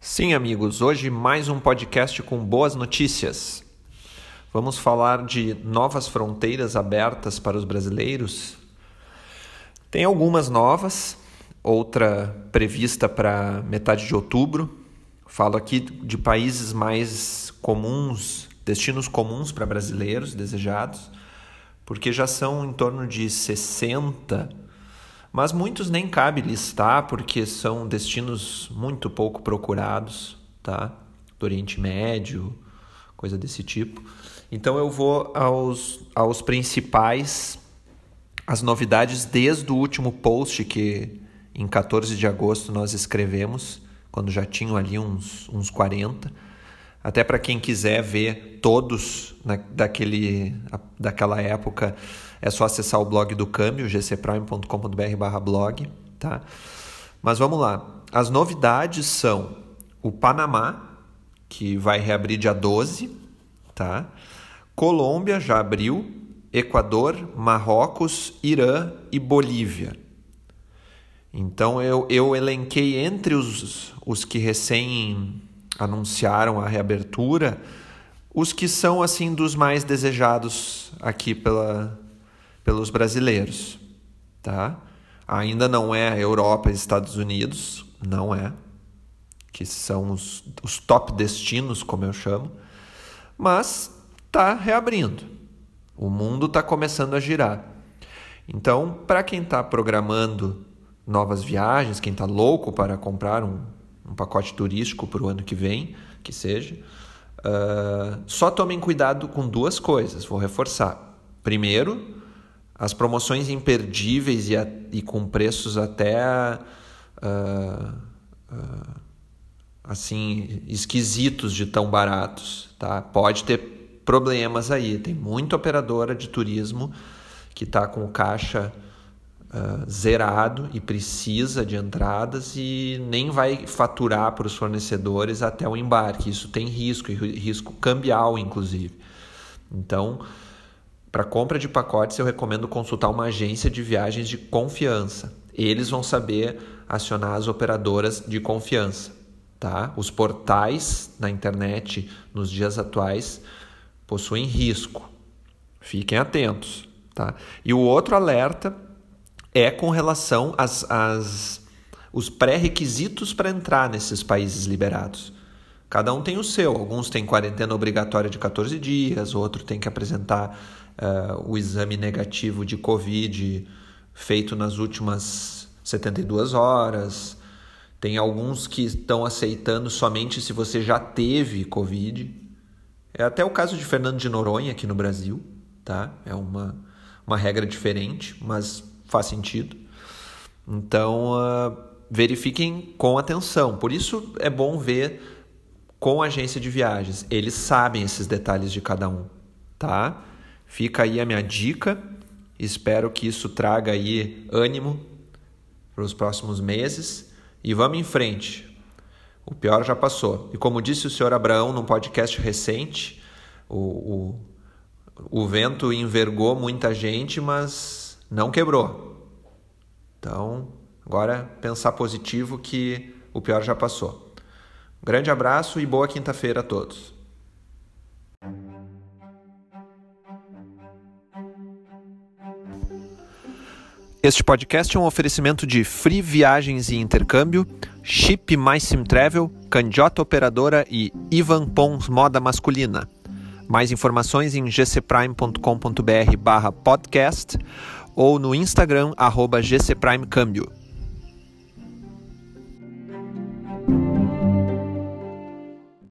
Sim, amigos, hoje mais um podcast com boas notícias. Vamos falar de novas fronteiras abertas para os brasileiros. Tem algumas novas, outra prevista para metade de outubro. Falo aqui de países mais comuns, destinos comuns para brasileiros desejados, porque já são em torno de 60 mas muitos nem cabe listar porque são destinos muito pouco procurados, tá? Do Oriente Médio, coisa desse tipo. Então eu vou aos, aos principais, as novidades desde o último post que em 14 de agosto nós escrevemos, quando já tinham ali uns, uns 40. Até para quem quiser ver todos na, daquele, daquela época, é só acessar o blog do Câmbio, gcprime.com.br blog, tá? Mas vamos lá. As novidades são o Panamá, que vai reabrir dia 12, tá? Colômbia já abriu, Equador, Marrocos, Irã e Bolívia. Então eu, eu elenquei entre os, os que recém anunciaram a reabertura os que são assim dos mais desejados aqui pela, pelos brasileiros, tá? Ainda não é Europa e Estados Unidos, não é, que são os, os top destinos, como eu chamo, mas tá reabrindo. O mundo está começando a girar. Então, para quem está programando novas viagens, quem está louco para comprar um, um pacote turístico para o ano que vem, que seja, uh, só tomem cuidado com duas coisas, vou reforçar. Primeiro, as promoções imperdíveis e, a, e com preços até uh, uh, assim esquisitos de tão baratos, tá? Pode ter problemas aí. Tem muita operadora de turismo que está com caixa uh, zerado e precisa de entradas e nem vai faturar para os fornecedores até o embarque. Isso tem risco, risco cambial, inclusive. Então, para compra de pacotes, eu recomendo consultar uma agência de viagens de confiança. Eles vão saber acionar as operadoras de confiança. Tá? Os portais na internet nos dias atuais possuem risco. Fiquem atentos. Tá? E o outro alerta é com relação às, às os pré-requisitos para entrar nesses países liberados. Cada um tem o seu. Alguns têm quarentena obrigatória de 14 dias, outro tem que apresentar uh, o exame negativo de Covid feito nas últimas 72 horas. Tem alguns que estão aceitando somente se você já teve Covid. É até o caso de Fernando de Noronha aqui no Brasil, tá? É uma, uma regra diferente, mas faz sentido. Então, uh, verifiquem com atenção. Por isso é bom ver com a agência de viagens. Eles sabem esses detalhes de cada um, tá? Fica aí a minha dica. Espero que isso traga aí ânimo para os próximos meses e vamos em frente. O pior já passou. E como disse o senhor Abraão num podcast recente, o, o, o vento envergou muita gente, mas não quebrou. Então, agora pensar positivo que o pior já passou. grande abraço e boa quinta-feira a todos. Este podcast é um oferecimento de Free Viagens e Intercâmbio, Chip Mais Sim Travel, Candiota Operadora e Ivan Pons Moda Masculina. Mais informações em gcprime.com.br barra podcast ou no Instagram arroba gcprimecâmbio.